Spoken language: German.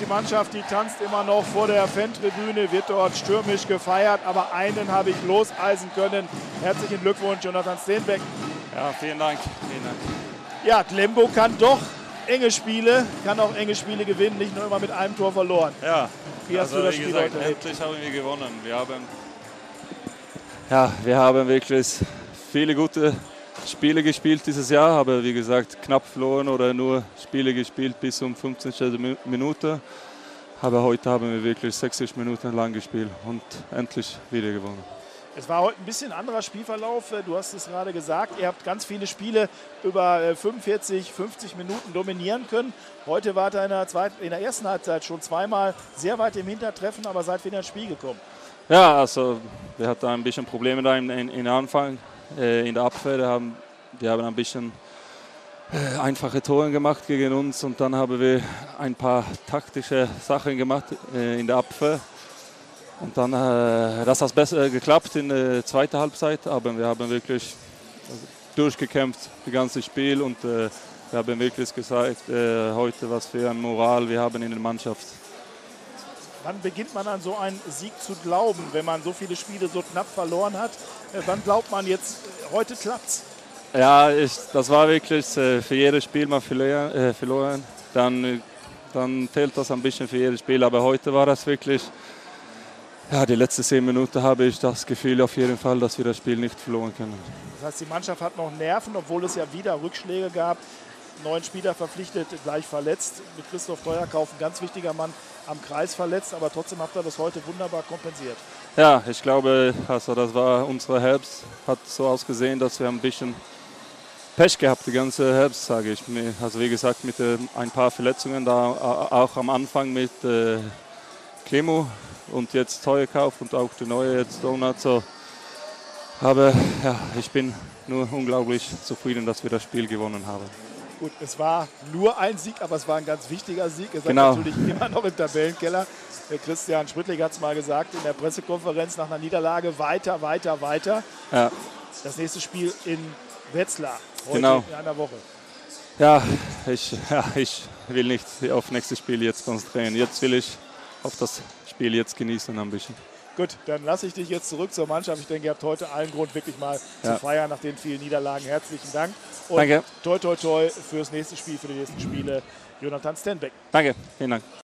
die Mannschaft, die tanzt immer noch vor der Fantribüne, wird dort stürmisch gefeiert, aber einen habe ich loseisen können. Herzlichen Glückwunsch, Jonathan Steenbeck. Ja, vielen Dank. Vielen Dank. Ja, Glembo kann doch enge Spiele, kann auch enge Spiele gewinnen, nicht nur immer mit einem Tor verloren. Ja, Wie hast also, du das wie Spiel gesagt, heute erlebt? endlich haben wir gewonnen. Wir haben, ja, wir haben wirklich viele gute Spiele gespielt dieses Jahr, aber wie gesagt, knapp verloren oder nur Spiele gespielt bis um 15. Mi- Minute. Aber heute haben wir wirklich 60 Minuten lang gespielt und endlich wieder gewonnen. Es war heute ein bisschen anderer Spielverlauf. äh, Du hast es gerade gesagt. Ihr habt ganz viele Spiele über äh, 45, 50 Minuten dominieren können. Heute wart ihr in der, zweiten, in der ersten Halbzeit schon zweimal sehr weit im Hintertreffen, aber seid wieder ins Spiel gekommen. Ja, also wir hatten ein bisschen Probleme da in, in, in Anfang, äh, in der Abwehr. Haben, wir haben ein bisschen äh, einfache Tore gemacht gegen uns und dann haben wir ein paar taktische Sachen gemacht äh, in der Abwehr. Und dann äh, das hat besser geklappt in der zweiten Halbzeit, aber wir haben wirklich durchgekämpft, das ganze Spiel und äh, wir haben wirklich gesagt, heute was für ein Moral wir haben in der Mannschaft. Wann beginnt man an so einen Sieg zu glauben, wenn man so viele Spiele so knapp verloren hat? Äh, Wann glaubt man jetzt, äh, heute klappt's? Ja, ich, das war wirklich äh, für jedes Spiel mal verloren. Dann, dann fehlt das ein bisschen für jedes Spiel. Aber heute war das wirklich, ja, die letzten zehn Minuten habe ich das Gefühl auf jeden Fall, dass wir das Spiel nicht verloren können. Das heißt, die Mannschaft hat noch Nerven, obwohl es ja wieder Rückschläge gab. Neuen Spieler verpflichtet, gleich verletzt. Mit Christoph Teuerkauf, ein ganz wichtiger Mann, am Kreis verletzt. Aber trotzdem habt ihr das heute wunderbar kompensiert. Ja, ich glaube, also das war unsere Herbst. Hat so ausgesehen, dass wir ein bisschen Pech gehabt, die ganze Herbst, sage ich. mir. Also wie gesagt, mit äh, ein paar Verletzungen da, a- auch am Anfang mit äh, Clemo und jetzt Teuerkauf und auch die neue jetzt Donut. So. Aber ja, ich bin nur unglaublich zufrieden, dass wir das Spiel gewonnen haben. Gut, es war nur ein Sieg, aber es war ein ganz wichtiger Sieg. Seid Genau. natürlich immer noch im Tabellenkeller. Der Christian Schmittlig hat es mal gesagt in der Pressekonferenz nach einer Niederlage. Weiter, weiter, weiter. Ja, Das nächste Spiel in Wetzlar. Heute Genau. in einer Woche. ja, ich, ja, ich will nicht auf nächstes Spiel jetzt konzentrieren. Jetzt will ich auf das Spiel jetzt genießen ein bisschen. Gut, dann lasse ich dich jetzt zurück zur Mannschaft. Ich denke, ihr habt heute allen Grund, wirklich mal Ja. zu feiern nach den vielen Niederlagen. Herzlichen Dank. Und Danke. toi, toi, toi fürs nächste Spiel, für die nächsten Spiele. Jonathan Stenbeck. Danke, vielen Dank.